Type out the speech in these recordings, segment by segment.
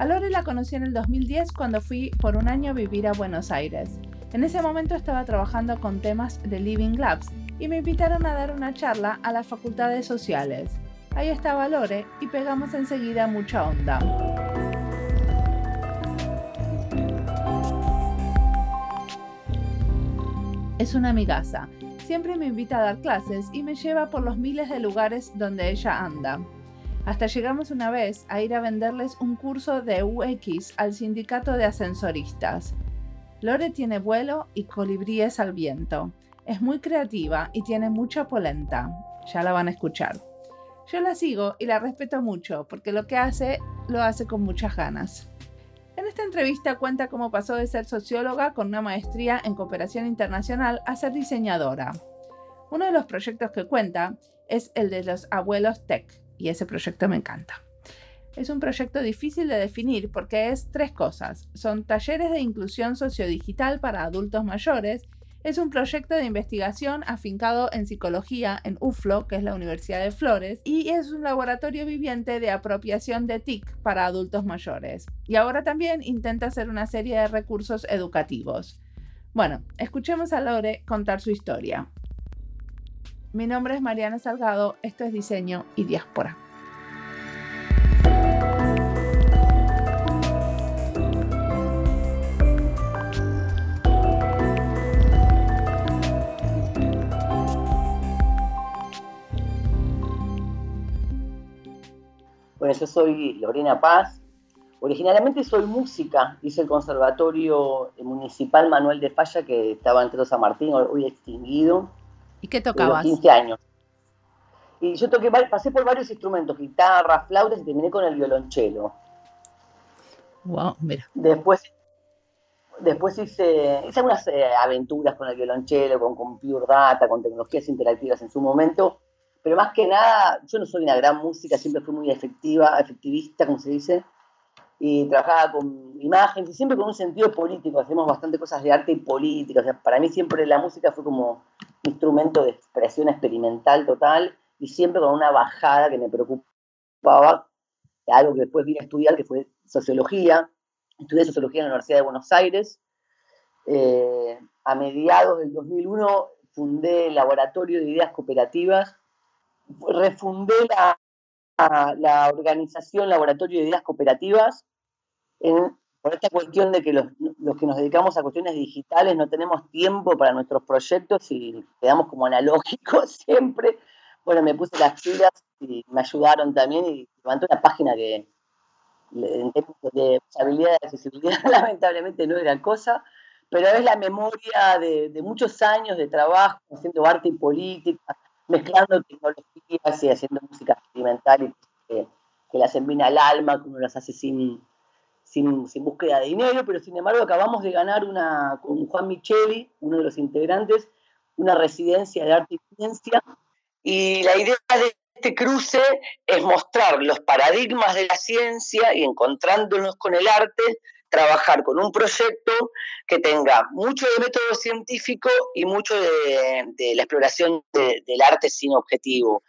A Lore la conocí en el 2010 cuando fui por un año a vivir a Buenos Aires. En ese momento estaba trabajando con temas de Living Labs y me invitaron a dar una charla a las facultades sociales. Ahí estaba Lore y pegamos enseguida mucha onda. Es una amigaza. Siempre me invita a dar clases y me lleva por los miles de lugares donde ella anda. Hasta llegamos una vez a ir a venderles un curso de UX al sindicato de ascensoristas. Lore tiene vuelo y colibríes al viento. Es muy creativa y tiene mucha polenta. Ya la van a escuchar. Yo la sigo y la respeto mucho porque lo que hace lo hace con muchas ganas. En esta entrevista cuenta cómo pasó de ser socióloga con una maestría en cooperación internacional a ser diseñadora. Uno de los proyectos que cuenta es el de los abuelos tech y ese proyecto me encanta. Es un proyecto difícil de definir porque es tres cosas. Son talleres de inclusión sociodigital para adultos mayores, es un proyecto de investigación afincado en psicología en UFLO, que es la Universidad de Flores, y es un laboratorio viviente de apropiación de TIC para adultos mayores. Y ahora también intenta hacer una serie de recursos educativos. Bueno, escuchemos a Lore contar su historia. Mi nombre es Mariana Salgado, esto es Diseño y Diáspora. Bueno, yo soy Lorena Paz. Originalmente soy música, hice el Conservatorio Municipal Manuel de Falla, que estaba en San Martín, hoy extinguido. ¿Y qué tocabas? 15 años. Y yo toqué, pasé por varios instrumentos, guitarra, flautas y terminé con el violonchelo. Wow, mira. Después, después hice, hice algunas eh, aventuras con el violonchelo, con Computer Data, con tecnologías interactivas en su momento pero más que nada, yo no soy una gran música, siempre fui muy efectiva, efectivista, como se dice, y trabajaba con imágenes y siempre con un sentido político, hacemos bastante cosas de arte y política, para mí siempre la música fue como instrumento de expresión experimental total y siempre con una bajada que me preocupaba, algo que después vine a estudiar, que fue sociología, estudié sociología en la Universidad de Buenos Aires, eh, a mediados del 2001 fundé el Laboratorio de Ideas Cooperativas refundé la, la, organización Laboratorio de Ideas Cooperativas por esta cuestión de que los, que nos dedicamos a cuestiones digitales no tenemos tiempo para nuestros proyectos y quedamos como analógicos siempre. Bueno, me puse las pilas y me ayudaron también y levanté una página que en términos de usabilidad y accesibilidad lamentablemente no era cosa, pero es la memoria de, de muchos años de trabajo haciendo arte y política, mezclando tecnologías y haciendo música experimental y que, las envina al alma, que uno las hace sin, sin, búsqueda de dinero, pero sin embargo acabamos de ganar una, con Juan Micheli, uno de los integrantes, una residencia de arte y ciencia. Y la idea de este cruce es mostrar los paradigmas de la ciencia y encontrándonos con el arte, trabajar con un proyecto que tenga mucho de método científico y mucho de, la exploración del arte sin objetivo.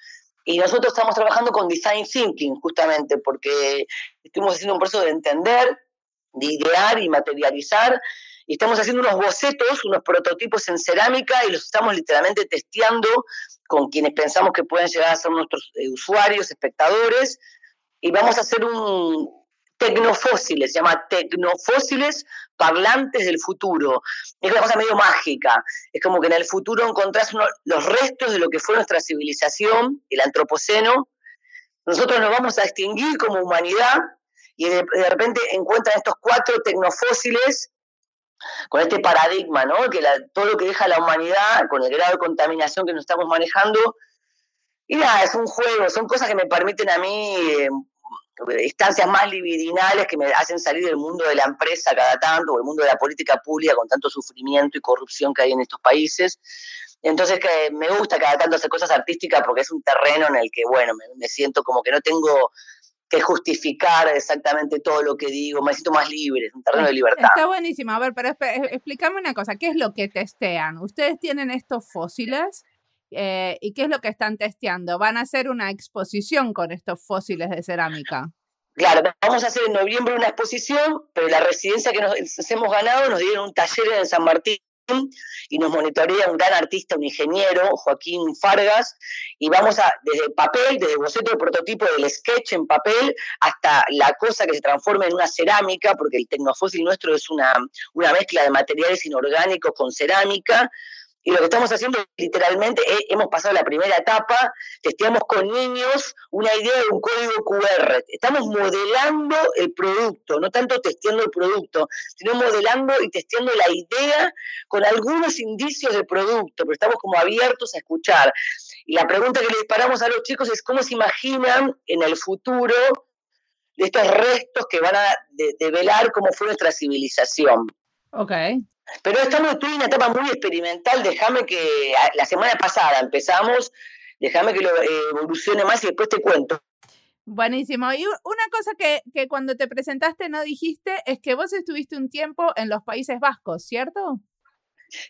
Y nosotros estamos trabajando con design thinking, justamente, porque estamos haciendo un proceso de entender, de idear y materializar, y estamos haciendo unos bocetos, unos prototipos en cerámica, y los estamos literalmente testeando con quienes pensamos que pueden llegar a ser nuestros eh, usuarios, espectadores, y vamos a hacer un, tecnofósiles, se llama tecnofósiles parlantes del futuro. Es una cosa medio mágica. Es como que en el futuro encontrás los restos de lo que fue nuestra civilización, el antropoceno. Nosotros nos vamos a extinguir como humanidad y de, repente encuentran estos cuatro tecnofósiles con este paradigma, ¿no? Que todo lo que deja la humanidad, con el grado de contaminación que nos estamos manejando, y nada, es un juego, son cosas que me permiten a mí eh, instancias más libidinales que me hacen salir del mundo de la empresa cada tanto, o el mundo de la política pública con tanto sufrimiento y corrupción que hay en estos países. Entonces que me gusta cada tanto hacer cosas artísticas porque es un terreno en el que, bueno, me, siento como que no tengo que justificar exactamente todo lo que digo, me siento más libre, es un terreno de libertad. Está buenísimo, a ver, pero explícame una cosa, ¿qué es lo que testean? ¿Ustedes tienen estos fósiles? Eh, ¿Y qué es lo que están testeando? ¿Van a hacer una exposición con estos fósiles de cerámica? Claro, vamos a hacer en noviembre una exposición, pero la residencia que nos, hemos ganado nos dieron un taller en San Martín y nos monitorea un gran artista, un ingeniero, Joaquín Fargas, y vamos a, desde papel, desde boceto de prototipo del sketch en papel, hasta la cosa que se transforma en una cerámica, porque el tecnofósil nuestro es una, una mezcla de materiales inorgánicos con cerámica, y lo que estamos haciendo literalmente, hemos pasado la primera etapa, testeamos con niños una idea de un código QR. Estamos modelando el producto, no tanto testeando el producto, sino modelando y testeando la idea con algunos indicios del producto, pero estamos como abiertos a escuchar. Y la pregunta que le disparamos a los chicos es cómo se imaginan en el futuro de estos restos que van a develar cómo fue nuestra civilización. Ok. Pero estamos en una etapa muy experimental, déjame que la semana pasada empezamos, déjame que lo eh, evolucione más y después te cuento. Buenísimo. Y una cosa que, que, cuando te presentaste no dijiste es que vos estuviste un tiempo en los Países Vascos, ¿cierto?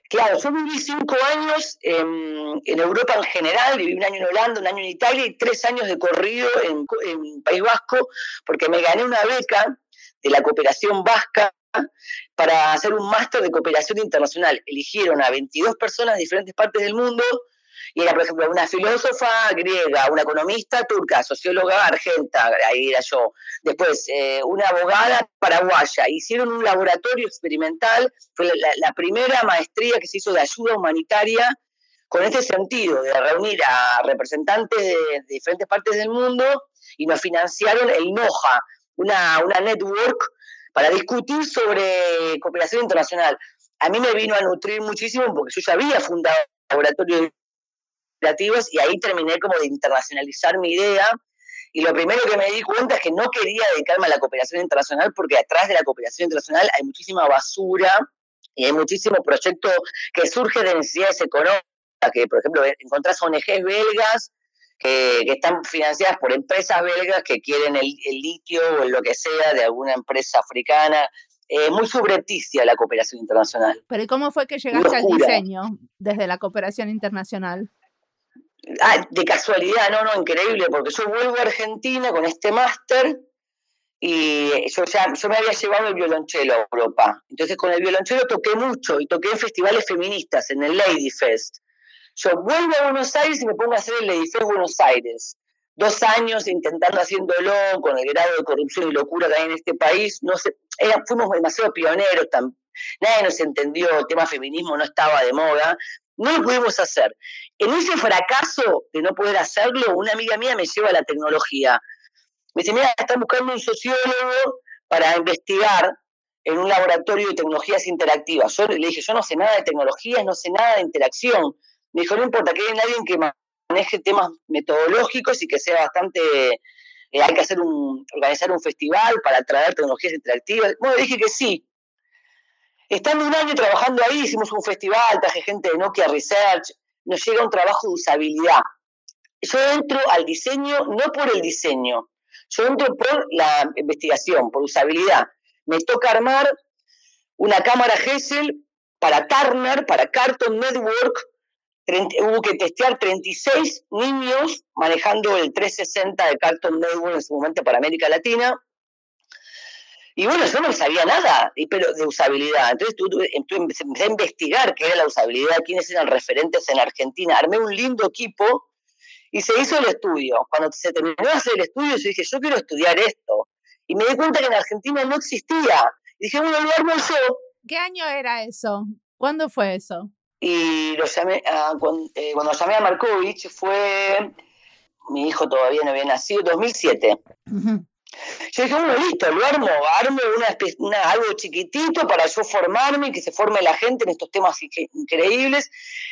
Claro, yo viví cinco años en, en Europa en general, viví un año en Holanda, un año en Italia y tres años de corrido en, en País Vasco, porque me gané una beca de la cooperación vasca para hacer un máster de cooperación internacional. Eligieron a 22 personas de diferentes partes del mundo y era, por ejemplo, una filósofa griega, una economista turca, socióloga argenta, ahí era yo. Después, eh, una abogada paraguaya. Hicieron un laboratorio experimental, fue la, primera maestría que se hizo de ayuda humanitaria con este sentido, de reunir a representantes de, diferentes partes del mundo y nos financiaron el NOJA, una, una network para discutir sobre cooperación internacional. A mí me vino a nutrir muchísimo porque yo ya había fundado laboratorios creativos y ahí terminé como de internacionalizar mi idea. Y lo primero que me di cuenta es que no quería dedicarme a la cooperación internacional porque atrás de la cooperación internacional hay muchísima basura y hay muchísimos proyectos que surgen de necesidades económicas, que por ejemplo encontrás ONGs belgas que, están financiadas por empresas belgas que quieren el, litio o lo que sea de alguna empresa africana. Eh, muy subrepticia la cooperación internacional. Pero ¿y cómo fue que llegaste al diseño desde la cooperación internacional? Ah, de casualidad, no, no, increíble, porque yo vuelvo a Argentina con este máster y yo ya yo me había llevado el violonchelo a Europa. Entonces con el violonchelo toqué mucho y toqué en festivales feministas, en el Lady Fest. Yo vuelvo a Buenos Aires y me pongo a hacer el edificio Buenos Aires. Dos años intentando haciéndolo con el grado de corrupción y locura que hay en este país. No sé, fuimos demasiado pioneros, nadie nos entendió, el tema feminismo no estaba de moda. No lo pudimos hacer. En ese fracaso de no poder hacerlo, una amiga mía me lleva a la tecnología. Me dice, mira, están buscando un sociólogo para investigar en un laboratorio de tecnologías interactivas. Yo le dije, yo no sé nada de tecnologías, no sé nada de interacción. Me dijo, no importa, que haya alguien que maneje temas metodológicos y que sea bastante, eh, hay que hacer un, organizar un festival para traer tecnologías interactivas. Bueno, dije que sí. Estando un año trabajando ahí, hicimos un festival, traje gente de Nokia Research, nos llega un trabajo de usabilidad. Yo entro al diseño no por el diseño, yo entro por la investigación, por usabilidad. Me toca armar una cámara Gesell para Turner, para Carton Network, hubo que testear 36 niños manejando el 360 de Cartoon Network en su momento para América Latina. Y bueno, yo no sabía nada pero de usabilidad. Entonces empecé a investigar qué era la usabilidad, quiénes eran referentes en Argentina. Armé un lindo equipo y se hizo el estudio. Cuando se terminó de hacer el estudio, yo dije, yo quiero estudiar esto. Y me di cuenta que en Argentina no existía. Y dije, bueno, lo armo yo. ¿Qué año era eso? ¿Cuándo fue eso? Y lo llamé cuando, eh, cuando, llamé a Markovich fue, mi hijo todavía no había nacido, 2007. Yo dije, bueno, listo, lo armo, armo una, algo chiquitito para yo formarme y que se forme la gente en estos temas increíbles.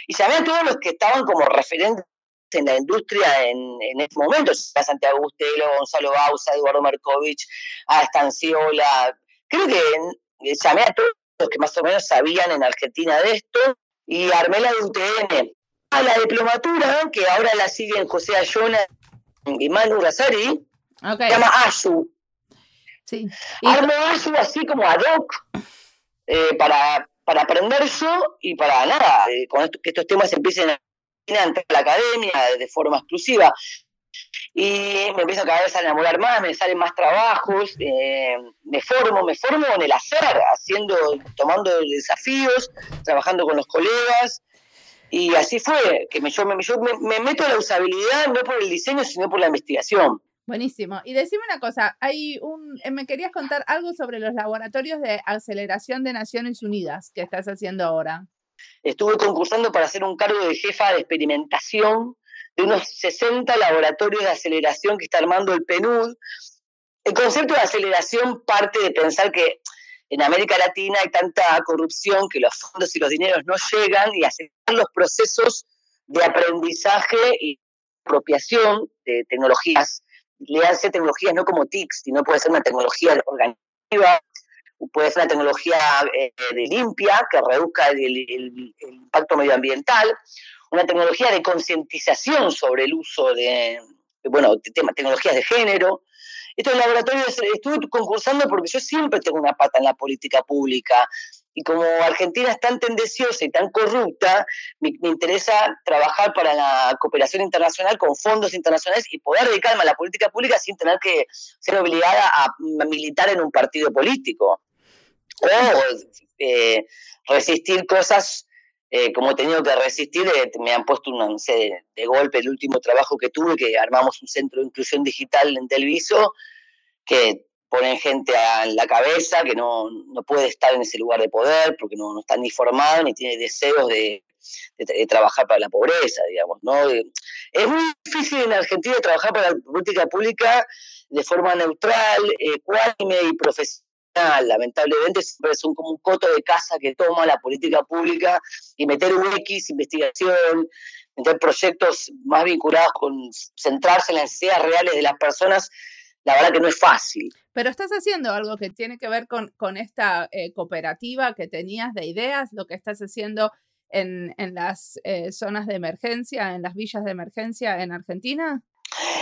Y llamé a todos los que estaban como referentes en la industria en, en ese momento, a Santiago Bustelo, Gonzalo Bausa, Eduardo Markovich, a Estanciola. Creo que llamé a todos los que más o menos sabían en Argentina de esto y armé la de UTN. A la diplomatura, que ahora la siguen José Ayona y Manu Razari, se llama ASU. Sí. Armo ASU así como ad hoc eh, para, para aprender yo y para nada, eh, con que estos temas empiecen a entrar a la academia de forma exclusiva. Y me empiezo cada vez a enamorar más, me salen más trabajos, eh, me formo, me formo en el hacer, haciendo, tomando desafíos, trabajando con los colegas, y así fue, que me, yo, me, me, meto a la usabilidad no por el diseño, sino por la investigación. Buenísimo. Y decime una cosa, hay un, eh, me querías contar algo sobre los laboratorios de aceleración de Naciones Unidas que estás haciendo ahora. Estuve concursando para hacer un cargo de jefa de experimentación de unos 60 laboratorios de aceleración que está armando el PNUD. El concepto de aceleración parte de pensar que en América Latina hay tanta corrupción que los fondos y los dineros no llegan y acelerar los procesos de aprendizaje y apropiación de tecnologías. Le hace tecnologías no como TICs, sino puede ser una tecnología organizativa, puede ser una tecnología eh, de limpia que reduzca el impacto medioambiental, una tecnología de concientización sobre el uso de, bueno, tecnologías de género. Estos laboratorios estuve concursando porque yo siempre tengo una pata en la política pública y como Argentina es tan tendenciosa y tan corrupta, me, interesa trabajar para la cooperación internacional con fondos internacionales y poder dedicarme a la política pública sin tener que ser obligada a militar en un partido político o eh, resistir cosas eh, como he tenido que resistir, eh, me han puesto una, de, golpe el último trabajo que tuve, que armamos un centro de inclusión digital en Telviso, que ponen gente en la cabeza que no, no, puede estar en ese lugar de poder porque no, no está ni formado ni tiene deseos de, de, trabajar para la pobreza, digamos. ¿no? Es muy difícil en Argentina trabajar para la política pública de forma neutral, ecuánime y profesional lamentablemente siempre es un, como un coto de casa que toma la política pública y meter un X, investigación, meter proyectos más vinculados con centrarse en las necesidades reales de las personas, la verdad que no es fácil. Pero estás haciendo algo que tiene que ver con, con esta eh, cooperativa que tenías de ideas, lo que estás haciendo en, en las eh, zonas de emergencia, en las villas de emergencia en Argentina.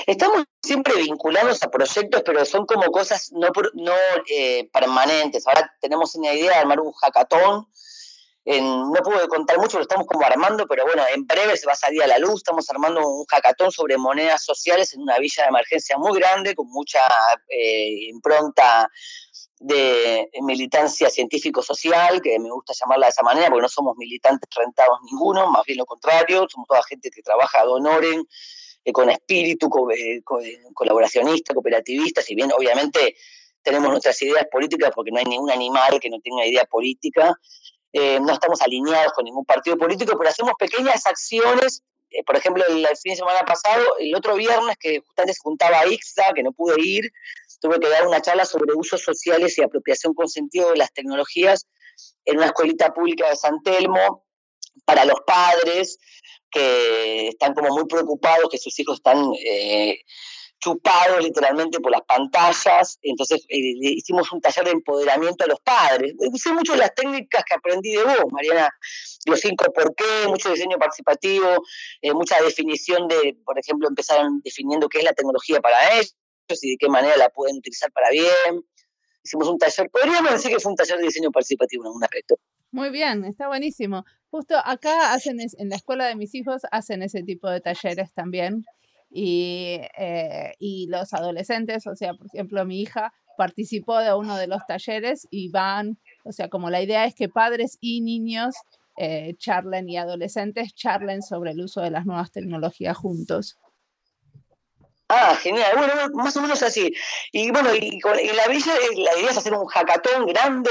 Estamos siempre vinculados a proyectos, pero son como cosas no, no eh, permanentes. Ahora tenemos una idea de armar un hackathon. no puedo contar mucho, lo estamos como armando, pero bueno, en breve se va a salir a la luz. Estamos armando un hackathon sobre monedas sociales en una villa de emergencia muy grande, con mucha eh, impronta de militancia científico-social, que me gusta llamarla de esa manera, porque no somos militantes rentados ninguno, más bien lo contrario, somos toda gente que trabaja ad honorem con espíritu eh, colaboracionista, cooperativista, si bien obviamente tenemos nuestras ideas políticas porque no hay ningún animal que no tenga idea política, eh, no estamos alineados con ningún partido político, pero hacemos pequeñas acciones. por ejemplo, el, fin de semana pasado, el otro viernes que justamente se juntaba IXA, que no pude ir, tuve que dar una charla sobre usos sociales y apropiación con sentido de las tecnologías en una escuelita pública de San Telmo para los padres, que están como muy preocupados, que sus hijos están eh, chupados literalmente por las pantallas. Entonces eh, hicimos un taller de empoderamiento a los padres. Usé mucho las técnicas que aprendí de vos, Mariana. Los cinco por qué, mucho diseño participativo, eh, mucha definición de, por ejemplo, empezaron definiendo qué es la tecnología para ellos y de qué manera la pueden utilizar para bien. Hicimos un taller, podríamos decir que fue un taller de diseño participativo en algún aspecto. Muy bien, está buenísimo. Justo acá hacen, en la escuela de mis hijos hacen ese tipo de talleres también. Y, eh, y los adolescentes, o sea, por ejemplo, mi hija participó de uno de los talleres y van, o sea, como la idea es que padres y niños eh, charlen y adolescentes charlen sobre el uso de las nuevas tecnologías juntos. Ah, genial. Bueno, más o menos así. Y bueno, y la villa eh, la idea es hacer un hackathon grande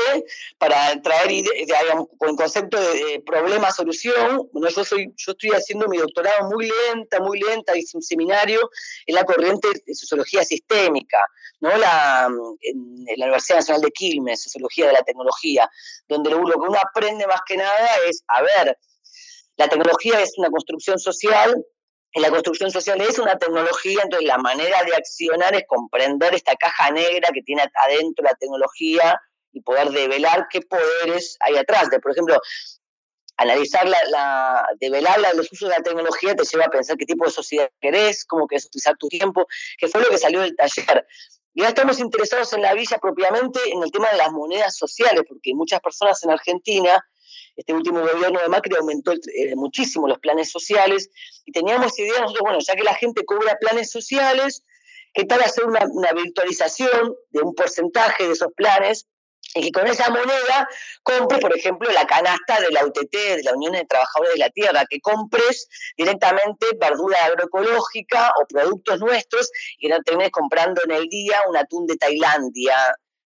para traer digamos, con concepto de, problema-solución. Bueno, yo soy, yo estoy haciendo mi doctorado muy lenta, muy lenta, hice un seminario en la corriente de sociología sistémica, ¿no? La, en, la Universidad Nacional de Quilmes, Sociología de la Tecnología, donde lo que uno aprende más que nada es, a ver, la tecnología es una construcción social en la construcción social es una tecnología, entonces la manera de accionar es comprender esta caja negra que tiene adentro la tecnología y poder develar qué poderes hay atrás. De, por ejemplo, analizar la, la develar los usos de la tecnología te lleva a pensar qué tipo de sociedad querés, cómo querés utilizar tu tiempo, que fue lo que salió del taller. Y ahora estamos interesados en la villa propiamente en el tema de las monedas sociales, porque muchas personas en Argentina este último gobierno de Macri aumentó eh, muchísimo los planes sociales y teníamos idea nosotros, bueno, ya que la gente cobra planes sociales, ¿qué tal hacer una, virtualización de un porcentaje de esos planes y que con esa moneda compres, por ejemplo, la canasta de la UTT, de la Unión de Trabajadores de la Tierra, que compres directamente verdura agroecológica o productos nuestros y no termines comprando en el día un atún de Tailandia,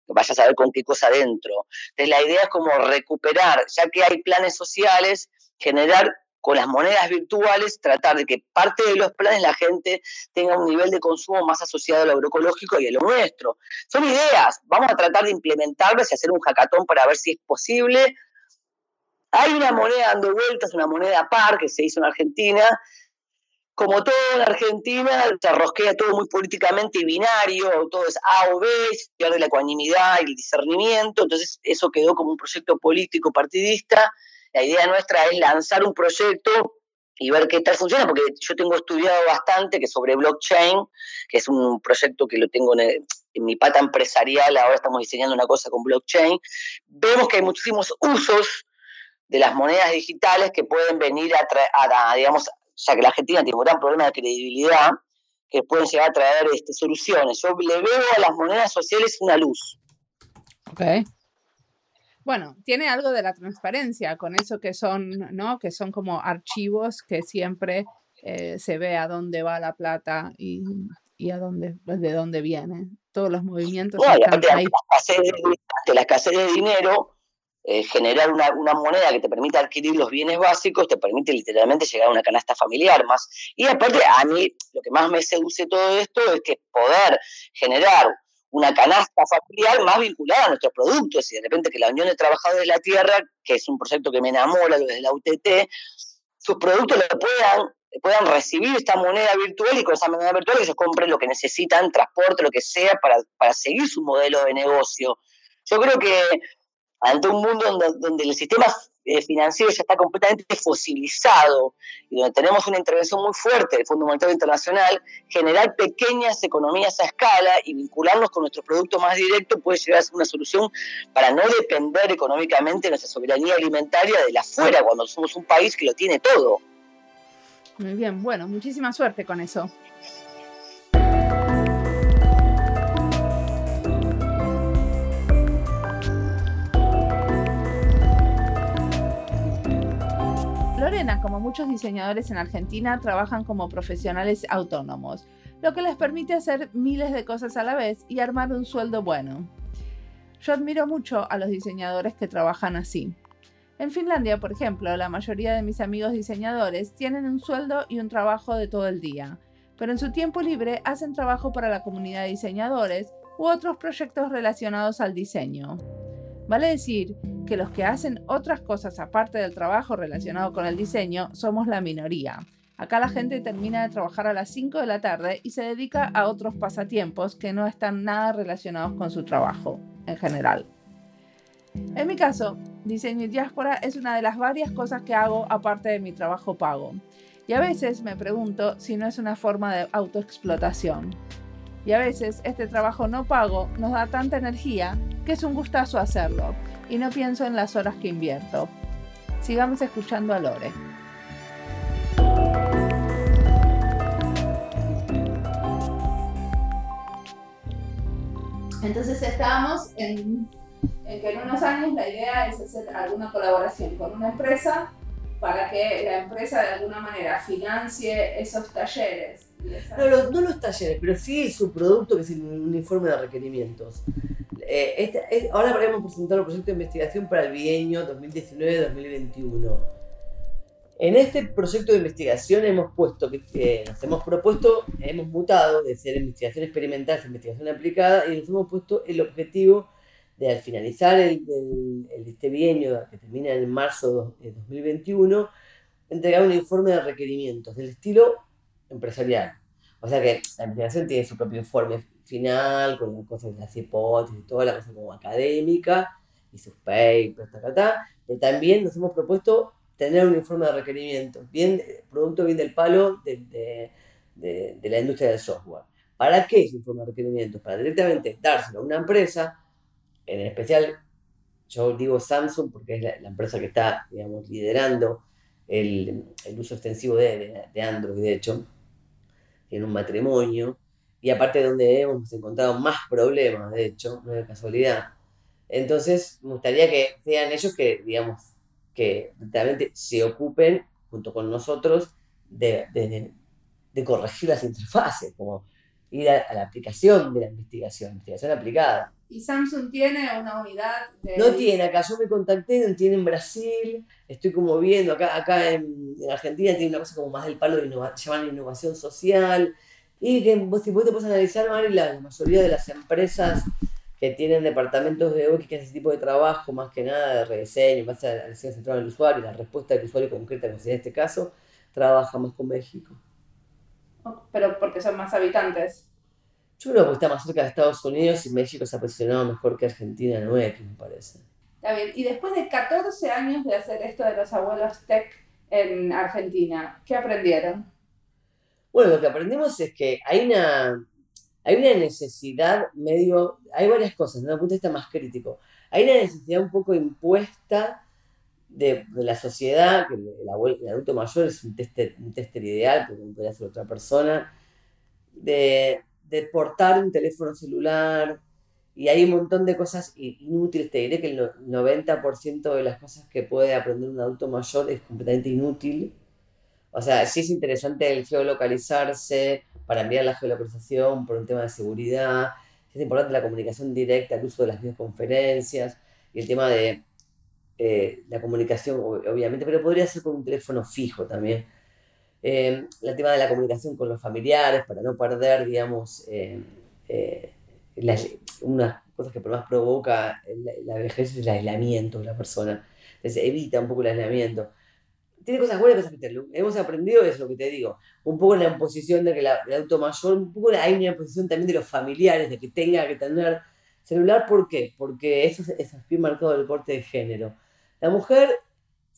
que vayas a ver con qué cosa dentro. Entonces la idea es como recuperar, ya que hay planes sociales, generar con las monedas virtuales, tratar de que parte de los planes la gente tenga un nivel de consumo más asociado a lo agroecológico y a lo nuestro. Son ideas, vamos a tratar de implementarlas y hacer un hackathon para ver si es posible. Hay una moneda dando vueltas, una moneda par que se hizo en Argentina. Como todo en Argentina, se rosquea todo muy políticamente binario, todo es A o B, se pierde la ecuanimidad y el discernimiento, entonces eso quedó como un proyecto político partidista. La idea nuestra es lanzar un proyecto y ver qué tal funciona, porque yo tengo estudiado bastante que sobre blockchain, que es un proyecto que lo tengo en, mi pata empresarial, ahora estamos diseñando una cosa con blockchain, vemos que hay muchísimos usos de las monedas digitales que pueden venir a, digamos, ya que la Argentina tiene un gran problema de credibilidad, que pueden llegar a traer este, soluciones. Yo le veo a las monedas sociales una luz. Okay. Bueno, tiene algo de la transparencia con eso que son, ¿no? Que son como archivos que siempre eh, se ve a dónde va la plata y, a dónde, de dónde viene. Todos los movimientos están ahí. De la escasez de dinero, eh, generar una, una, moneda que te permita adquirir los bienes básicos, te permite literalmente llegar a una canasta familiar más. Y aparte, a mí lo que más me seduce todo esto es que poder generar una canasta familiar más vinculada a nuestros productos y de repente que la Unión de Trabajadores de la Tierra, que es un proyecto que me enamora desde la UTT, sus productos lo puedan, puedan recibir esta moneda virtual y con esa moneda virtual ellos compren lo que necesitan, transporte, lo que sea, para, para seguir su modelo de negocio. Yo creo que ante un mundo donde, donde el sistema eh, financiero ya está completamente fosilizado y donde tenemos una intervención muy fuerte del Fondo Monetario Internacional, generar pequeñas economías a escala y vincularnos con nuestro producto más directo puede llegar a ser una solución para no depender económicamente de nuestra soberanía alimentaria de la afuera, cuando somos un país que lo tiene todo. Muy bien, bueno, muchísima suerte con eso. Como muchos diseñadores en Argentina, trabajan como profesionales autónomos, lo que les permite hacer miles de cosas a la vez y armar un sueldo bueno. Yo admiro mucho a los diseñadores que trabajan así. En Finlandia, por ejemplo, la mayoría de mis amigos diseñadores tienen un sueldo y un trabajo de todo el día, pero en su tiempo libre hacen trabajo para la comunidad de diseñadores u otros proyectos relacionados al diseño. Vale decir que los que hacen otras cosas aparte del trabajo relacionado con el diseño somos la minoría. Acá la gente termina de trabajar a las 5 de la tarde y se dedica a otros pasatiempos que no están nada relacionados con su trabajo en general. En mi caso, diseño y diáspora es una de las varias cosas que hago aparte de mi trabajo pago. Y a veces me pregunto si no es una forma de autoexplotación. Y a veces este trabajo no pago nos da tanta energía que es un gustazo hacerlo y no pienso en las horas que invierto. Sigamos escuchando a Lore. Entonces estábamos en, en, que en unos años la idea es hacer alguna colaboración con una empresa para que la empresa de alguna manera financie esos talleres no, no, los talleres, pero sí su producto, que es un informe de requerimientos. Eh, este, ahora hemos presentado un proyecto de investigación para el bienio 2019-2021. En este proyecto de investigación hemos puesto que nos hemos propuesto, hemos mutado de ser investigación experimental a investigación aplicada y nos hemos puesto el objetivo de al finalizar el, este bienio que termina en marzo de 2021, entregar un informe de requerimientos del estilo empresarial. O sea que la investigación tiene su propio informe final, con cosas de las hipótesis, toda la cosa como académica, y sus papers, pero también nos hemos propuesto tener un informe de requerimientos, bien, producto bien del palo de, de, de, la industria del software. ¿Para qué ese informe de requerimientos? Para directamente dárselo a una empresa, en especial yo digo Samsung porque es la, empresa que está, digamos, liderando el, uso extensivo de, de, Android, de hecho, en un matrimonio, y aparte donde hemos encontrado más problemas, de hecho, no es casualidad. Entonces, me gustaría que sean ellos que, digamos, que realmente se ocupen, junto con nosotros, de, de corregir las interfaces, como ir a, la aplicación de la investigación, investigación aplicada. ¿Y Samsung tiene una unidad de.? No tiene, acá yo me contacté, no tiene en Brasil, estoy como viendo, acá, acá en, Argentina tiene una cosa como más del palo de innovación, innovación social, y que vos, si vos te puedes analizar, Mari, la, mayoría de las empresas que tienen departamentos de UX que hacen ese tipo de trabajo, más que nada de rediseño, más a la diseño centrado en el usuario, la respuesta del usuario concreta, como en este caso, trabajamos con México pero porque son más habitantes. Yo creo que está más cerca de Estados Unidos y México se ha posicionado mejor que Argentina en UX, me parece. Está bien. Y después de 14 años de hacer esto de los abuelos tech en Argentina, ¿qué aprendieron? Bueno, lo que aprendimos es que hay una, hay una necesidad medio, hay varias cosas, desde un punto de vista más crítico. Hay una necesidad un poco impuesta de, la sociedad, que el, adulto mayor es un tester, un tester ideal, porque no podría ser otra persona, de, de, portar un teléfono celular, y hay un montón de cosas inútiles. Te diré que el 90% de las cosas que puede aprender un adulto mayor es completamente inútil. O sea, sí es interesante el geolocalizarse para enviar la geolocalización por un tema de seguridad, es importante la comunicación directa, el uso de las videoconferencias y el tema de eh, la comunicación, obviamente, pero podría ser con un teléfono fijo también. Eh, el tema de la comunicación con los familiares, para no perder, digamos, eh, unas cosas que más provoca la, vejez es el aislamiento de la persona. Entonces evita un poco el aislamiento. Tiene cosas buenas y cosas Hemos aprendido, es lo que te digo, un poco la imposición de que la, el auto mayor, un poco hay una imposición también de los familiares, de que tenga que tener celular. ¿Por qué? Porque eso es, es bien marcado el corte de género la mujer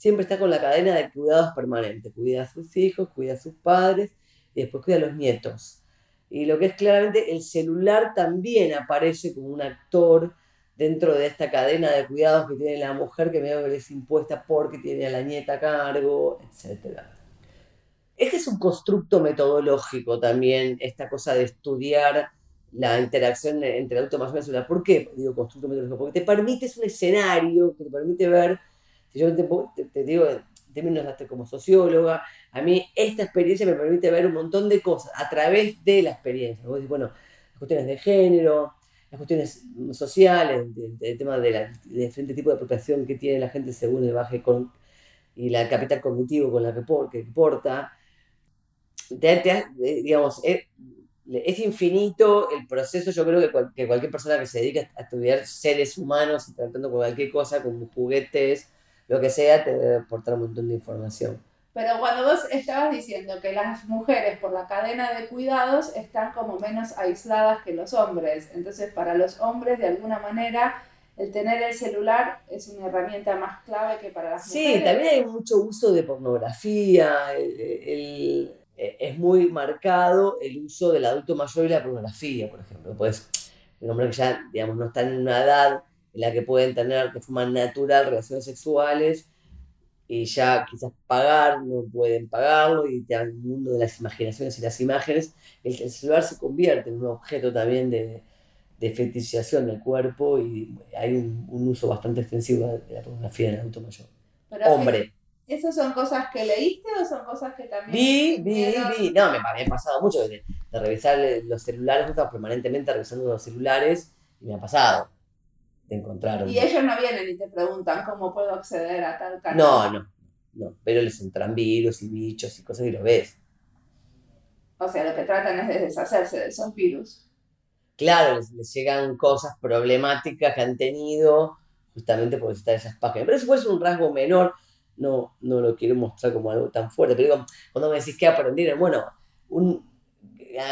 siempre está con la cadena de cuidados permanentes, cuida a sus hijos, cuida a sus padres y después cuida a los nietos. Y lo que es claramente el celular también aparece como un actor dentro de esta cadena de cuidados que tiene la mujer que medio que es impuesta porque tiene a la nieta a cargo, etc. Este es un constructo metodológico también, esta cosa de estudiar la interacción entre auto más y el celular. ¿Por qué digo constructo metodológico? Porque te permite, es un escenario que te permite ver yo te, digo en términos como socióloga, a mí esta experiencia me permite ver un montón de cosas a través de la experiencia. Vos decís, bueno, las cuestiones de género, las cuestiones sociales, el tema de, la, diferente tipo de apropiación que tiene la gente según el baje con, y la capital cognitivo con la que, que porta. digamos, es, es, infinito el proceso. Yo creo que, cualquier persona que se dedique a estudiar seres humanos tratando con cualquier cosa, como juguetes, lo que sea, te debe aportar un montón de información. Pero cuando vos estabas diciendo que las mujeres por la cadena de cuidados están como menos aisladas que los hombres, entonces para los hombres de alguna manera el tener el celular es una herramienta más clave que para las mujeres. Sí, también hay mucho uso de pornografía, es muy marcado el uso del adulto mayor y la pornografía, por ejemplo. Pues el hombre que ya, digamos, no está en una edad la que pueden tener de forma natural relaciones sexuales y ya quizás pagar, no pueden pagarlo y te el mundo de las imaginaciones y las imágenes, el, celular se convierte en un objeto también de, de fetichización del cuerpo y hay un, un, uso bastante extensivo de la pornografía en el adulto mayor. Hombre. ¿Esas son cosas que leíste o son cosas que también... Vi, vi, vi. No, me, me ha pasado mucho de, de revisar los celulares, estaba permanentemente revisando los celulares y me ha pasado encontraron. Y ellos no vienen y te preguntan cómo puedo acceder a tal canal. No, no, no, pero les entran virus y bichos y cosas y lo ves. O sea, lo que tratan es de deshacerse de esos virus. Claro, les, llegan cosas problemáticas que han tenido justamente por visitar esas páginas. Pero eso ser un rasgo menor, no, no lo quiero mostrar como algo tan fuerte. Pero digo, cuando me decís que aprendieron, bueno, un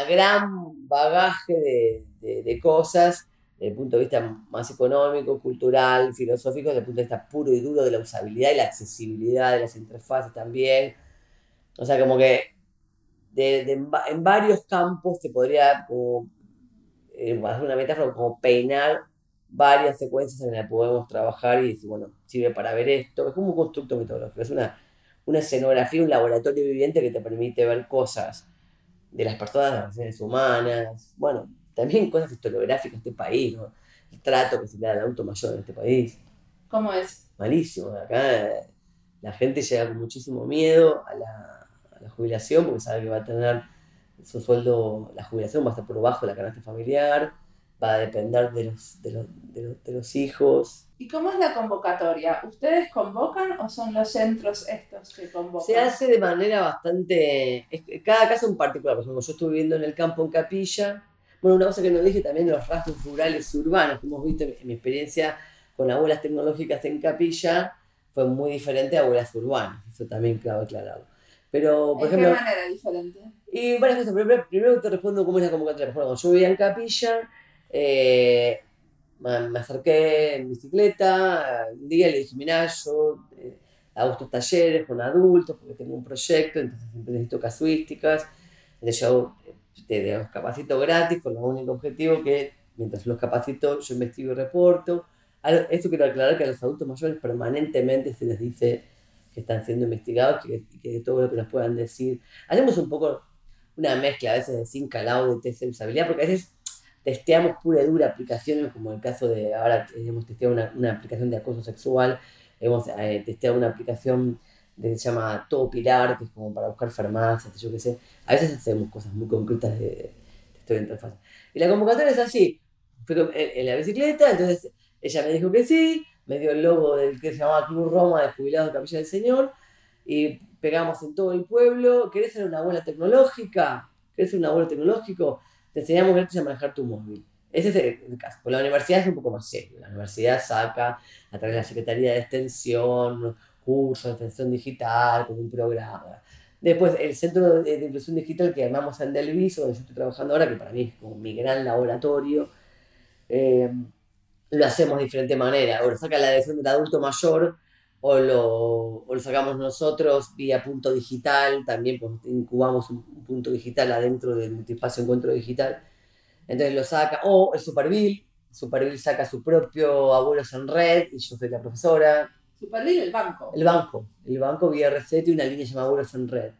gran bagaje de, de, de cosas desde el punto de vista más económico, cultural, filosófico, desde el punto de vista puro y duro de la usabilidad y la accesibilidad de las interfaces también. O sea, como que en varios campos te podría, como, eh, hacer una metáfora, como peinar varias secuencias en las que podemos trabajar y decir, bueno, sirve para ver esto. Es como un constructo metodológico, es una, una escenografía, un laboratorio viviente que te permite ver cosas de las personas, de las relaciones humanas, bueno, también cosas historiográficas de este país, ¿no? el trato que se le da al adulto mayor en este país. ¿Cómo es? Malísimo. Acá la gente llega con muchísimo miedo a la, a la jubilación porque sabe que va a tener su sueldo, la jubilación va a estar por debajo de la canasta familiar, va a depender de los, de los, de los, de los hijos. ¿Y cómo es la convocatoria? ¿Ustedes convocan o son los centros estos que convocan? Se hace de manera bastante... Cada caso en particular, por ejemplo, yo estuve viviendo en el campo en Capilla. Bueno, una cosa que no dije también, los rasgos rurales y urbanos que hemos visto en mi experiencia con abuelas tecnológicas en Capilla, fue muy diferente a abuelas urbanas. Eso también cabe aclararlo. Pero, por ¿En ejemplo... qué manera diferente? Y varias cosas. Primero, primero te respondo cómo es la convocatoria. Ejemplo, cuando yo vivía en Capilla, eh, me, acerqué en bicicleta, un día le dije, mirá, yo eh, hago estos talleres con adultos porque tengo un proyecto, entonces siempre necesito casuísticas. Entonces yo te, los capacito gratis con el único objetivo que mientras los capacito yo investigo y reporto. Esto quiero aclarar que a los adultos mayores permanentemente se les dice que están siendo investigados, que, que todo lo que nos puedan decir. Hacemos un poco una mezcla a veces de sin calado, de test de usabilidad, porque a veces testeamos pura y dura aplicaciones, como el caso de ahora hemos testeado una, una aplicación de acoso sexual, hemos eh, testeado una aplicación se llama Todo Pilar, que es como para buscar farmacias, yo qué sé. A veces hacemos cosas muy concretas de, de de interfaz. Y la convocatoria es así, fui en, en la bicicleta, entonces ella me dijo que sí, me dio el logo del que se llamaba Club Roma de Jubilados de Capilla del Señor, y pegamos en todo el pueblo. ¿Querés ser una abuela tecnológica? ¿Querés ser un abuelo tecnológico? Te enseñamos gratis a manejar tu móvil. Ese es el, el caso. Con la universidad es un poco más serio. La universidad saca a través de la Secretaría de Extensión, cursos de extensión digital, con un programa. Después, el Centro de, de Inclusión Digital que armamos en Delviso, donde yo estoy trabajando ahora, que para mí es como mi gran laboratorio, eh, lo hacemos de diferente manera. O lo saca la dirección del adulto mayor, o lo, o lo sacamos nosotros vía punto digital, también pues, incubamos un, un punto digital adentro del multiespacio encuentro digital. Entonces lo saca, o el Superville, Superville saca su propio Abuelos en Red, y yo soy la profesora. Superlil, el banco. El banco, el banco vía RC tiene una línea llamada Abuelos en Red.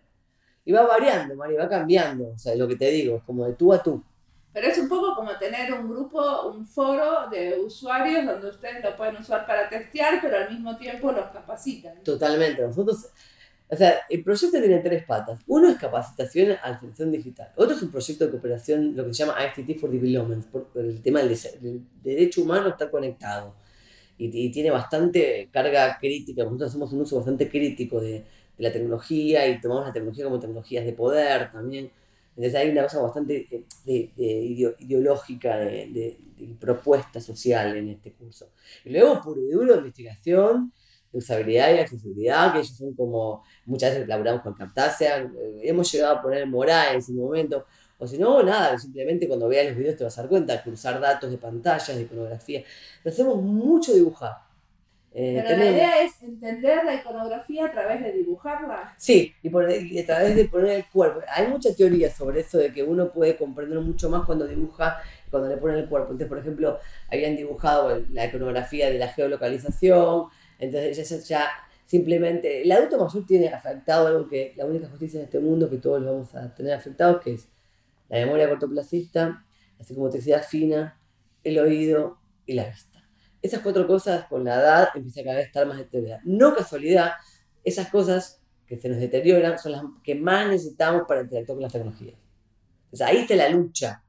Y va variando, Mari, va cambiando. O sea, lo que te digo, es como de tú a tú. Pero es un poco como tener un grupo, un foro de usuarios donde ustedes lo pueden usar para testear, pero al mismo tiempo los capacitan. Totalmente. Nosotros, o sea, el proyecto tiene tres patas. Uno es capacitación a la selección digital. Otro es un proyecto de cooperación, lo que se llama ICT for Development, por por el tema del, del derecho humano está conectado. Y, y tiene bastante carga crítica. Nosotros hacemos un uso bastante crítico de, de la tecnología y tomamos la tecnología como tecnologías de poder también. Entonces hay una cosa bastante eh, de, de ideo- ideológica, de, propuesta social en este curso. Y luego, puro y duro, investigación usabilidad y accesibilidad, que ellos son como, muchas veces laburamos con Camtasia, eh, hemos llegado a poner Moray en ese momento, o si no, nada, simplemente cuando veas los videos te vas a dar cuenta, cruzar datos de pantallas, de iconografía, lo hacemos mucho dibujar. Eh, Pero la tenemos- idea es entender la iconografía a través de dibujarla. Sí, y, por- y a través de poner el cuerpo. Hay mucha teoría sobre eso de que uno puede comprender mucho más cuando dibuja, cuando le pone el cuerpo. Entonces, por ejemplo, habían dibujado la iconografía de la geolocalización, entonces ya, ya simplemente, el adulto mayor tiene afectado algo que la única justicia en este mundo que todos lo vamos a tener afectados, que es la memoria cortoplacista, la psicomotricidad fina, el oído y la vista. Esas cuatro cosas con la edad empiezan cada vez a estar más deterioradas. No casualidad, esas cosas que se nos deterioran son las que más necesitamos para interactuar con las tecnologías. Entonces ahí está la lucha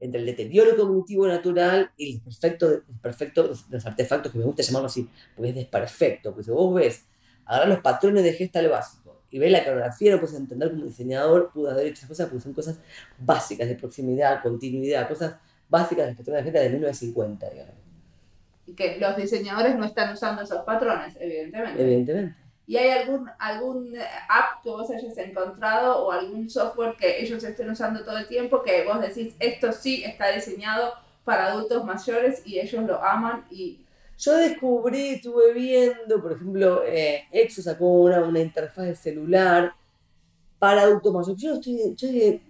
entre el deterioro cognitivo natural y el perfecto, el perfecto los, artefactos, que me gusta llamarlo así, porque es desperfecto. Porque si vos ves, agarrar los patrones de gestal básico y ves la coreografía, lo puedes entender como diseñador, pudo haber hecho esas cosas porque son cosas básicas de proximidad, continuidad, cosas básicas de los patrones de gestal de 1950, digamos, Y que los diseñadores no están usando esos patrones, evidentemente. evidentemente. ¿Y hay algún, algún app que vos hayas encontrado o algún software que ellos estén usando todo el tiempo que vos decís, esto sí está diseñado para adultos mayores y ellos lo aman y Yo descubrí, estuve viendo, por ejemplo, eh, Exo sacó una, una interfaz de celular para adultos mayores. Yo estoy, yo estoy de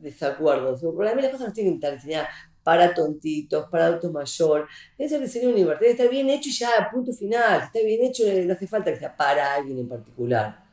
desacuerdo. Para mí las cosas no tienen que estar diseñadas para tontitos, para adultos mayor. Es el diseño está bien hecho y ya, punto final. Está bien hecho, no hace falta que sea para alguien en particular.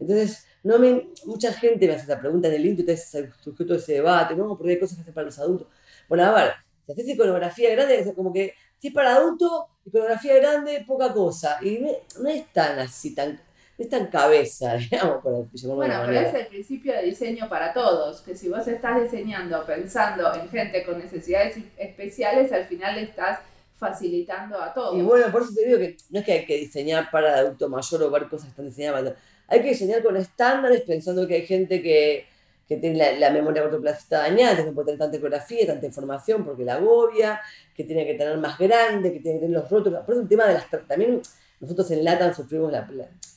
Entonces, no me, mucha gente me hace esa pregunta en el intro, entonces surgió todo ese debate, ¿no? Porque hay cosas que hacen para los adultos. Bueno, a ver, si haces iconografía grande, es como que si es para adultos, iconografía grande, poca cosa. Y no, es tan así, tan, no es tan cabeza, digamos, por Bueno, pero es el principio de diseño para todos, que si vos estás diseñando pensando en gente con necesidades especiales, al final estás facilitando a todos. Y bueno, por eso te digo que no es que hay que diseñar para adulto mayor o ver cosas están diseñadas Hay que diseñar con estándares pensando que hay gente que que tiene la, la memoria cortoplástica dañada, que puede tener tanta ecografía, tanta información porque la agobia, que tiene que tener más grande, que tiene que tener los rótulos. Por eso el tema de las... También nosotros en LATAM sufrimos la...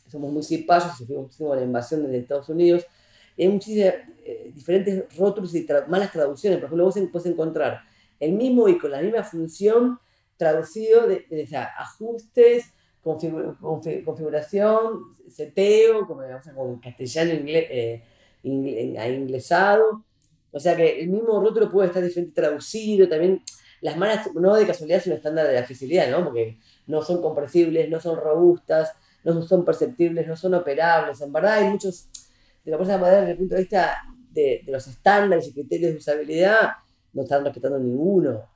somos muy cipayos, sufrimos muchísimo la invasión desde Estados Unidos. hay muchísimas eh, diferentes rótulos y malas traducciones. Por ejemplo, vos puedes encontrar el mismo icono, la misma función traducido de, ajustes, configuración, seteo, como, como en castellano, inglés, eh, inglesado. O sea que el mismo rótulo puede estar diferente traducido, también las malas, no de casualidad, sino estándar de accesibilidad, ¿no? Porque no son compresibles, no son robustas, no son perceptibles, no son operables. En verdad hay muchos, de la cosa de madera desde el punto de vista de, de, los estándares y criterios de usabilidad, no están respetando ninguno.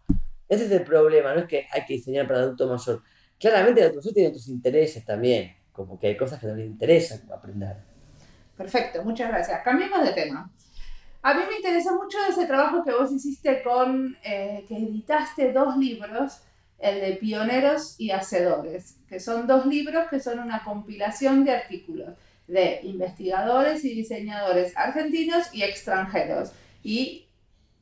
Ese es el problema, no es que hay que diseñar para adulto mayor. Claramente adulto mayor tiene otros intereses también, como que hay cosas que no le interesan aprender. Perfecto, muchas gracias. Cambiemos de tema. A mí me interesa mucho ese trabajo que vos hiciste con, eh, que editaste dos libros, el de Pioneros y Hacedores, que son dos libros que son una compilación de artículos de investigadores y diseñadores argentinos y extranjeros. Y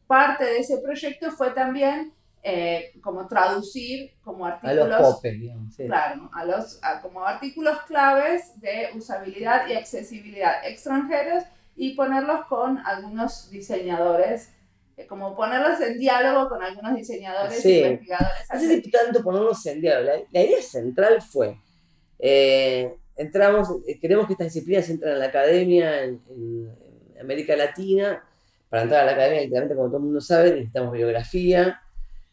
parte de ese proyecto fue también eh, como traducir como artículos. A los digamos, Claro, a los, como artículos claves de usabilidad y accesibilidad extranjeros y ponerlos con algunos diseñadores, eh, como ponerlos en diálogo con algunos diseñadores e investigadores. No sé tanto ponerlos en diálogo. La, idea central fue. Eh, entramos, queremos que estas disciplinas entren a la academia en, en América Latina. Para entrar a la academia, literalmente, como todo el mundo sabe, necesitamos bibliografía,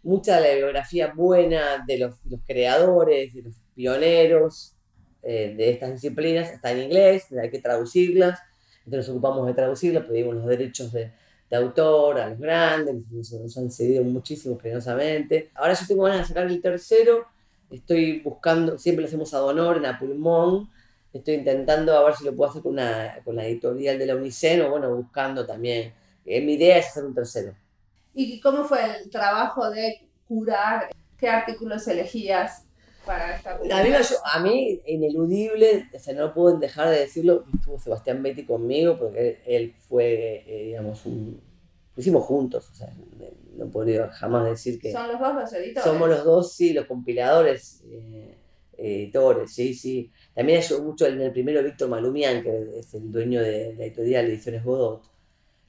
mucha de la biografía buena de los, creadores, de los pioneros eh, de estas disciplinas está en inglés, hay que traducirlas, entonces nos ocupamos de traducirlas, pedimos los derechos de, autor a los grandes, nos, han cedido muchísimo generosamente. Ahora yo tengo ganas de sacar el tercero, estoy buscando, siempre lo hacemos a Donor en a pulmón, estoy intentando a ver si lo puedo hacer con, una, con la editorial de la Unicen o bueno, buscando también. Eh, mi idea es hacer un tercero. ¿Y cómo fue el trabajo de curar? ¿Qué artículos elegías para esta publicación? A mí, ineludible, o sea, no puedo dejar de decirlo, estuvo Sebastián Betty conmigo porque él, fue, eh, digamos, un... Lo hicimos juntos, o sea, no podría jamás decir que... ¿Son los dos los editores? Somos los dos, sí, los compiladores, eh, editores, sí, sí. También ayudó mucho en el primero Víctor Malumian, que es el dueño de la editorial Ediciones Godot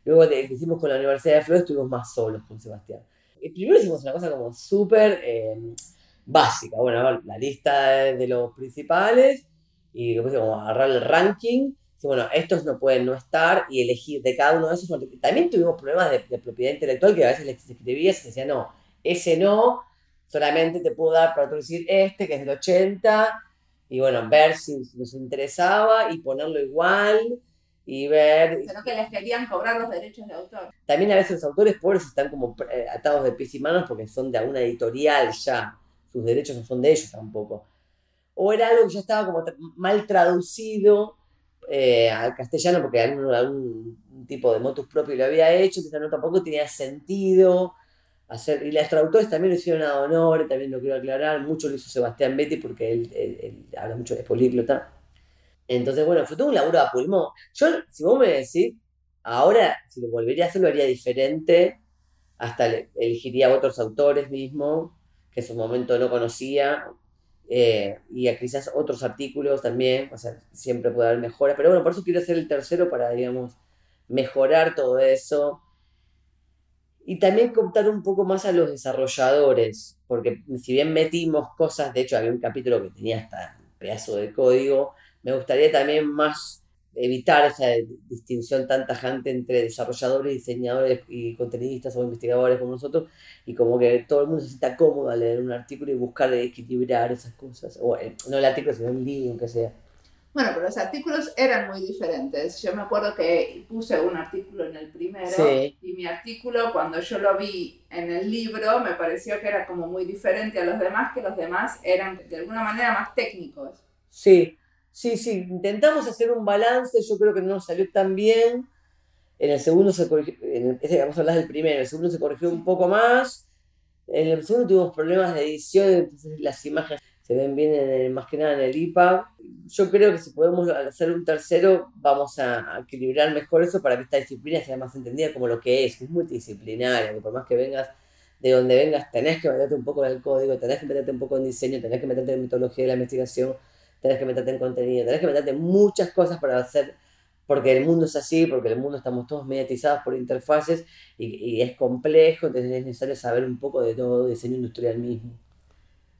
Luego de hicimos con la Universidad de Flores, estuvimos más solos con Sebastián. Y primero hicimos una cosa como súper eh, básica. Bueno, la lista de los principales y después como agarrar el ranking. Bueno, estos no pueden no estar y elegir de cada uno de esos. También tuvimos problemas de, propiedad intelectual que a veces les escribías y decía, no, ese no, solamente te puedo dar para traducir este que es del 80 y bueno, ver si nos interesaba y ponerlo igual y ver... Sino que les querían cobrar los derechos de autor. También a veces los autores pobres están como eh, atados de pies y manos porque son de alguna editorial ya, sus derechos no son de ellos tampoco. O era algo que ya estaba como mal traducido eh, al castellano porque algún, algún, tipo de motus propio lo había hecho, entonces no tampoco tenía sentido. Hacer, y los traductores también lo hicieron a honor, también lo quiero aclarar, mucho lo hizo Sebastián Betty porque él, él habla mucho de políglota entonces, bueno, fue todo un laburo a pulmón. Yo, si vos me decís, ahora, si lo volvería a hacer, lo haría diferente. Hasta elegiría otros autores mismo, que en su momento no conocía. Eh, y quizás otros artículos también. O sea, siempre puede haber mejoras. Pero bueno, por eso quiero hacer el tercero para, digamos, mejorar todo eso. Y también contar un poco más a los desarrolladores, porque si bien metimos cosas, de hecho había un capítulo que tenía hasta un pedazo de código, me gustaría también más evitar esa distinción tan tajante entre desarrolladores, diseñadores y contenidistas o investigadores como nosotros, y como que todo el mundo se sienta cómodo al leer un artículo y buscar equilibrar esas cosas, o eh, no el artículo, sino el libro, aunque sea. Bueno, pero los artículos eran muy diferentes. Yo me acuerdo que puse un artículo en el primero y mi artículo cuando yo lo vi en el libro me pareció que era como muy diferente a los demás, que los demás eran de alguna manera más técnicos. Sí, sí, sí. Intentamos hacer un balance, yo creo que no nos salió tan bien. En el segundo se corrigió, en el, vamos a hablar del primero, en el segundo se corrigió un poco más. En el segundo tuvimos problemas de edición, entonces las imágenes se ven bien más que nada en el IPA. Yo creo que si podemos hacer un tercero, vamos a, equilibrar mejor eso para que esta disciplina sea más entendida como lo que es, es multidisciplinaria, que por más que vengas de donde vengas, tenés que meterte un poco en el código, tenés que meterte un poco en diseño, tenés que meterte en metodología de la investigación, tenés que meterte en contenido, tenés que meterte en muchas cosas para hacer, porque el mundo es así, porque el mundo estamos todos mediatizados por interfaces y, y es complejo, entonces es necesario saber un poco de todo diseño industrial mismo.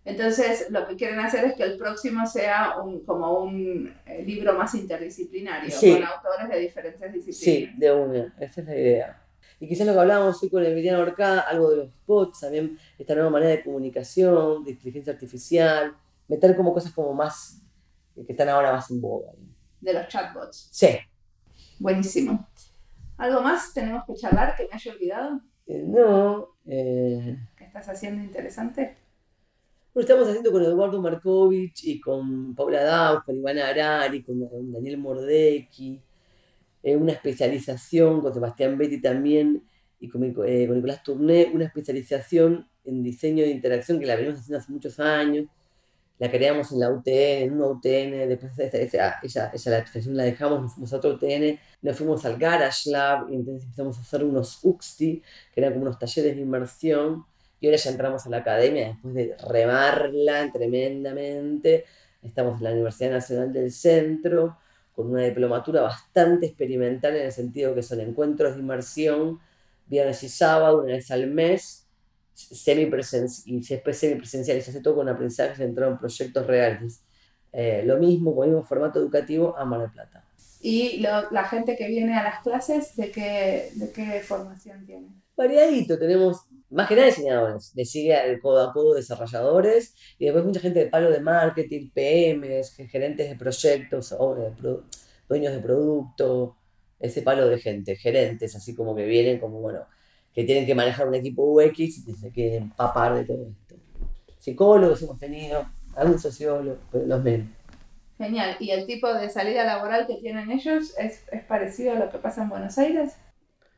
Entonces, lo que quieren hacer es que el próximo sea un, como un eh, libro más interdisciplinario, con autores de diferentes disciplinas. Sí, de una, esa es la idea. Y quizás lo que hablábamos hoy con Emiliano Orcada, algo de los bots, también esta nueva manera de comunicación, de inteligencia artificial, meter como cosas como más, que están ahora más en boga. De los chatbots. Sí. Buenísimo. ¿Algo más tenemos que charlar que me haya olvidado? Eh, no. Eh... ¿Qué estás haciendo interesante? Lo estamos haciendo con Eduardo Markovich y con Paula Daus, con Ivana Arari, con Daniel Mordecki, eh, una especialización con Sebastián Betty también y con, eh, Nicolás Tourné, una especialización en diseño de interacción que la venimos haciendo hace muchos años. La creamos en la UTN, en una UTN, después esa, esa, esa, esa la especialización la dejamos, nos fuimos a otro UTN, nos fuimos al Garage Lab y entonces empezamos a hacer unos UXTI, que eran como unos talleres de inmersión y ahora ya entramos a la academia después de remarla tremendamente. Estamos en la Universidad Nacional del Centro con una diplomatura bastante experimental en el sentido que son encuentros de inmersión viernes y sábado, una vez al mes, semipresencial, y es semipresencial, se hace todo con aprendizaje centrado en proyectos reales. Eh, lo mismo, con el mismo formato educativo a Mar del Plata. ¿Y la gente que viene a las clases, de qué, de qué formación tiene? Variadito, tenemos más que nada diseñadores, le sigue el codo a codo desarrolladores y después mucha gente de palo de marketing, PMs, gerentes de proyectos, dueños de producto, ese palo de gente, gerentes, así como que vienen como, bueno, que tienen que manejar un equipo UX y se quieren papar de todo esto. Psicólogos hemos tenido, algún sociólogo, pero los menos. Genial. ¿Y el tipo de salida laboral que tienen ellos es, es parecido a lo que pasa en Buenos Aires?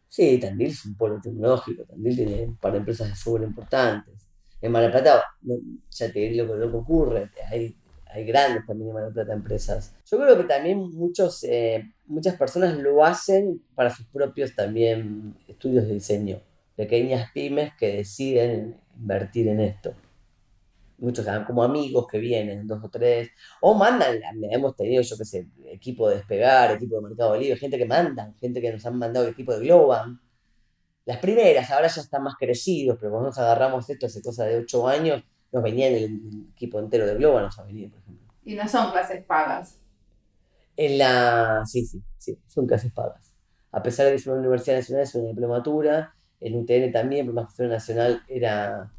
Sí, Tandil es un polo tecnológico, Tandil tiene un par de empresas súper importantes. En Mar del Plata, ya te digo lo que, ocurre, hay, hay grandes también en Mar del Plata empresas. Yo creo que también muchos, eh, muchas personas lo hacen para sus propios también estudios de diseño, pequeñas pymes que deciden invertir en esto muchos como amigos que vienen, dos o tres, o mandan, hemos tenido, yo qué sé, equipo de despegar, equipo de Mercado Libre, gente que mandan, gente que nos han mandado equipo de Globan. Las primeras, ahora ya están más crecidos, pero cuando nos agarramos esto hace cosa de ocho años, nos venía el, equipo entero de Globan, nos ha venido, por ejemplo. Y no son clases pagas. En la. Sí, sí, sí, son clases pagas. A pesar de que es una universidad nacional, es una diplomatura. El UTN también, por más que nacional, era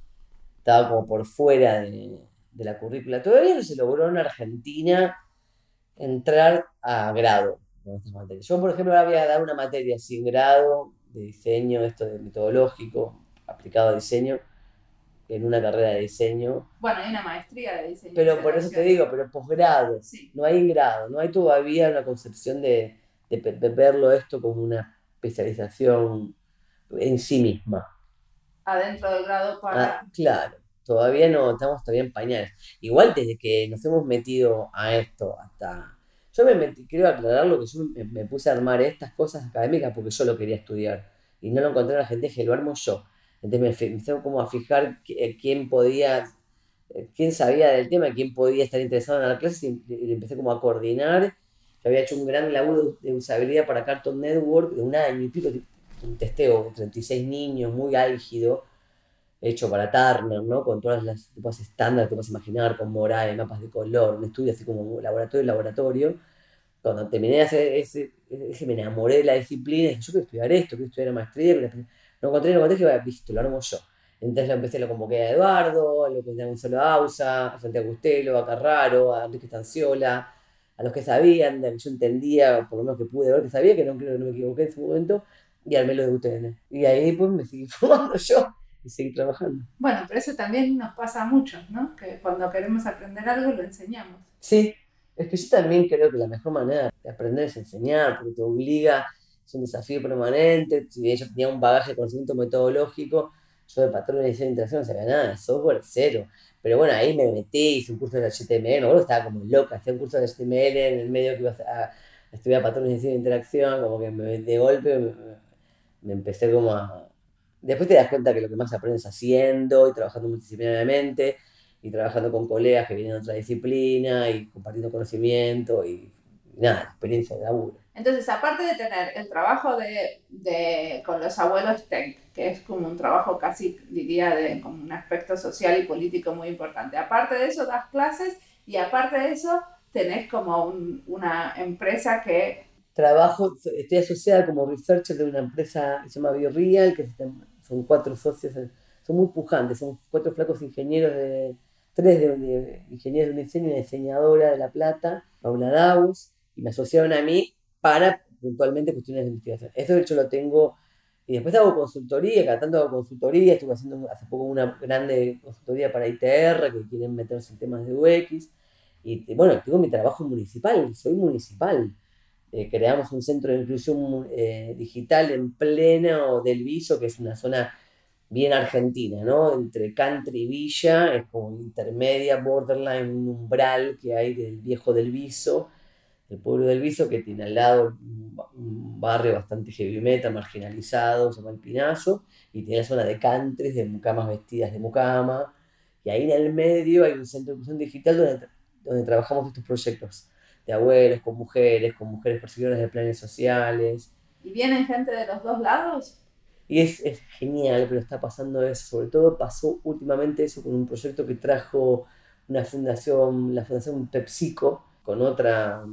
estaba como por fuera de, la currícula. Todavía no se logró en Argentina entrar a grado con estas materias. Yo, por ejemplo, ahora voy a dar una materia sin grado de diseño, esto de metodológico, aplicado a diseño, en una carrera de diseño. Bueno, hay una maestría de diseño. Pero por eso te digo, pero posgrado. No hay grado, no hay todavía una concepción de, de verlo esto como una especialización en sí misma adentro del grado para... Ah, claro, todavía no, estamos todavía en pañales. Igual desde que nos hemos metido a esto hasta... Yo me metí, quiero aclararlo que yo me, puse a armar estas cosas académicas porque yo lo quería estudiar y no lo encontré en la gente, que lo armo yo. Entonces me empecé como a fijar eh, quién podía, eh, quién sabía del tema, quién podía estar interesado en la clase y, empecé como a coordinar. Yo había hecho un gran laburo de usabilidad para Cartoon Network de un año y pico, un testeo de 36 niños, muy álgido, hecho para Turner, ¿no? Con todas las tipos estándar que puedes imaginar, con morales, mapas de color, un estudio así como laboratorio laboratorio. cuando terminé de hacer ese, ese me enamoré de la disciplina, dije, yo quiero estudiar esto, quiero estudiar maestría, no encontré, no encontré, que visto, lo armo yo. Entonces lo empecé, lo convoqué a Eduardo, lo convoqué a Gonzalo Ausa, a Santiago Gustelo, a Carraro, a Enrique Estanciola, a los que sabían, de que yo entendía, por lo menos que pude ver que sabía, que no creo que no me equivoqué en ese momento, y armé lo de UTN. Y ahí pues me seguí formando yo y seguí trabajando. Bueno, pero eso también nos pasa a muchos, ¿no? Que cuando queremos aprender algo lo enseñamos. Sí, es que yo también creo que la mejor manera de aprender es enseñar, porque te obliga, es un desafío permanente. Si bien yo tenía un bagaje de conocimiento metodológico, yo de patrón de diseño de interacción no sabía nada, de software cero. Pero bueno, ahí me metí, hice un curso de HTML, no, estaba como loca, hacía un curso de HTML en el medio que iba a, estudiar patrones de diseño de interacción, como que me, de golpe me, me empecé como a... Después te das cuenta que lo que más aprendes haciendo y trabajando multidisciplinariamente y trabajando con colegas que vienen de otra disciplina y compartiendo conocimiento y, nada, experiencia de laburo. Entonces, aparte de tener el trabajo de, de, con los abuelos Tech, que es como un trabajo casi, diría, de como un aspecto social y político muy importante, aparte de eso das clases y aparte de eso tenés como una empresa que... Trabajo, estoy asociada como researcher de una empresa que se llama BioReal, que son cuatro socios, son muy pujantes, son cuatro flacos ingenieros de, tres de, ingenieros de diseño y una diseñadora de La Plata, Paula Daus, y me asociaron a mí para puntualmente cuestiones de investigación. Eso de hecho lo tengo, y después hago consultoría, cada tanto hago consultoría, estuve haciendo hace poco una grande consultoría para ITR, que quieren meterse en temas de UX, y bueno, tengo mi trabajo municipal, soy municipal. Eh, creamos un centro de inclusión eh, digital en pleno del Viso, que es una zona bien argentina, ¿no? Entre country y villa, es como intermedia, borderline, un umbral que hay del viejo del Viso, el pueblo del Viso, que tiene al lado un barrio bastante heavy metal, marginalizado, se llama El Pinazo, y tiene la zona de country, de mucamas vestidas de mucama, y ahí en el medio hay un centro de inclusión digital donde, donde trabajamos estos proyectos de abuelos, con mujeres, con mujeres perseguidoras de planes sociales. ¿Y vienen gente de los dos lados? Y es, es, genial, pero está pasando eso. Sobre todo pasó últimamente eso con un proyecto que trajo una fundación, la Fundación PepsiCo, con otra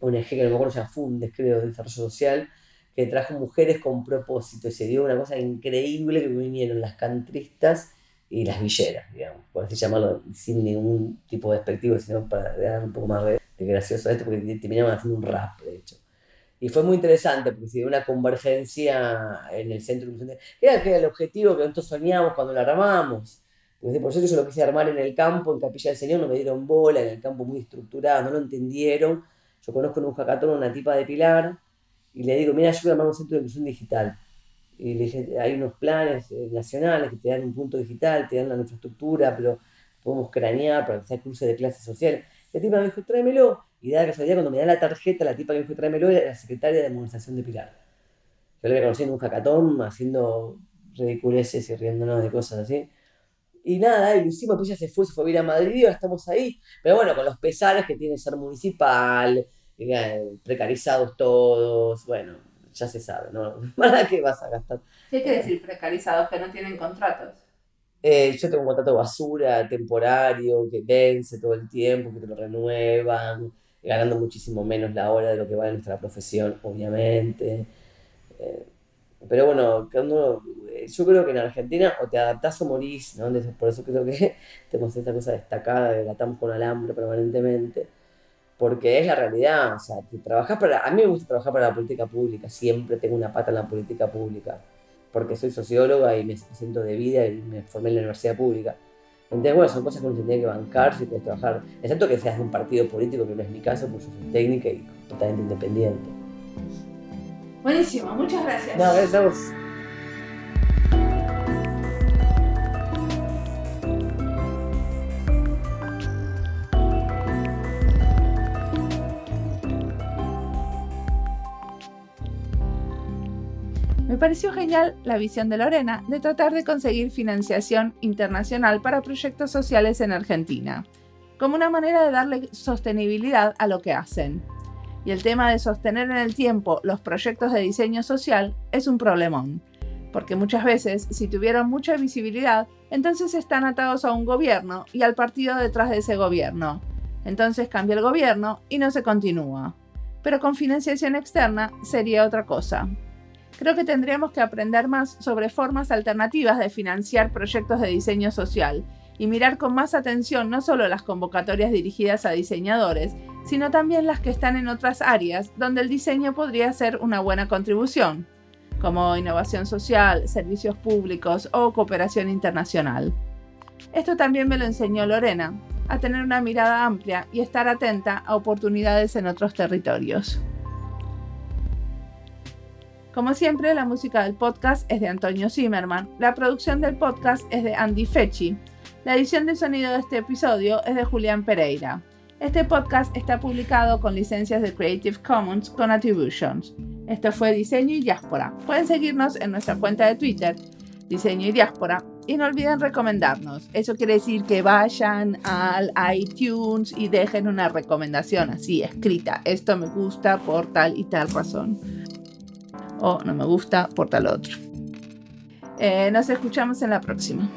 ONG que no me acuerdo, se llama Fundes, creo, de Desarrollo Social, que trajo mujeres con propósito. Y se dio una cosa increíble que vinieron las cantristas y las villeras, digamos, por así llamarlo, sin ningún tipo de despectivo, sino para dar un poco más de, gracioso a esto, porque terminaban haciendo un rap, de hecho. Y fue muy interesante porque se dio una convergencia en el centro Era que era el objetivo que nosotros soñamos cuando la armamos. Porque por eso yo lo quise armar en el campo, en Capilla del Señor, no me dieron bola, en el campo muy estructurado, no lo entendieron. Yo conozco en un hackathon una tipa de Pilar y le digo, mira, yo quiero armar un centro de inclusión digital. Y le dije, hay unos planes eh, nacionales que te dan un punto digital, te dan la infraestructura, pero podemos cranear para hacer cursos de clases sociales. La tipa me dijo, tráemelo. Y da la casualidad, cuando me da la tarjeta, la tipa que me dijo, tráemelo, era la secretaria de administración de Pilar. Yo la había conocido en un hackathon, haciendo ridiculeces y riéndonos de cosas así. Y nada, y lo hicimos, pues ya se fue, se fue a ir a Madrid y ahora estamos ahí. Pero bueno, con los pesares que tiene ser municipal, eh, precarizados todos, bueno, ya se sabe, ¿no? ¿Para qué vas a gastar? ¿Qué quiere decir precarizados? Que no tienen contratos. Eh, yo tengo un contrato basura, temporario, que vence todo el tiempo, que te lo renuevan, ganando muchísimo menos la hora de lo que vale nuestra profesión, obviamente. Eh, pero bueno, eh, yo creo que en Argentina o te adaptás o morís, ¿no? por eso creo que tenemos esta cosa destacada de gatamos con alambre permanentemente, porque es la realidad, o sea, trabajas para, a mí me gusta trabajar para la política pública, siempre tengo una pata en la política pública, porque soy socióloga y me siento de vida y me formé en la universidad pública. Entonces, bueno, son cosas que uno se tiene que bancar si quieres trabajar, excepto que seas de un partido político, que no es mi caso, porque yo soy técnica y totalmente independiente. Buenísimo, muchas gracias. No, gracias a vos. Me pareció genial la visión de Lorena de tratar de conseguir financiación internacional para proyectos sociales en Argentina, como una manera de darle sostenibilidad a lo que hacen. Y el tema de sostener en el tiempo los proyectos de diseño social es un problemón, porque muchas veces, si tuvieron mucha visibilidad, entonces están atados a un gobierno y al partido detrás de ese gobierno. Entonces cambia el gobierno y no se continúa. pero con financiación externa sería otra cosa. Creo que tendríamos que aprender más sobre formas alternativas de financiar proyectos de diseño social y mirar con más atención no solo las convocatorias dirigidas a diseñadores, sino también las que están en otras áreas donde el diseño podría ser una buena contribución, como innovación social, servicios públicos o cooperación internacional. Esto también me lo enseñó Lorena, a tener una mirada amplia y estar atenta a oportunidades en otros territorios. Como siempre, la música del podcast es de Antonio Zimmerman, la producción del podcast es de Andy Fechi, la edición de sonido de este episodio es de Julián Pereira. Este podcast está publicado con licencias de Creative Commons con Attributions. Esto fue Diseño y Diáspora. Pueden seguirnos en nuestra cuenta de Twitter, Diseño y Diáspora, y no olviden recomendarnos. Eso quiere decir que vayan al iTunes y dejen una recomendación así escrita. Esto me gusta por tal y tal razón o no me gusta por tal otro. Eh, nos escuchamos en la próxima.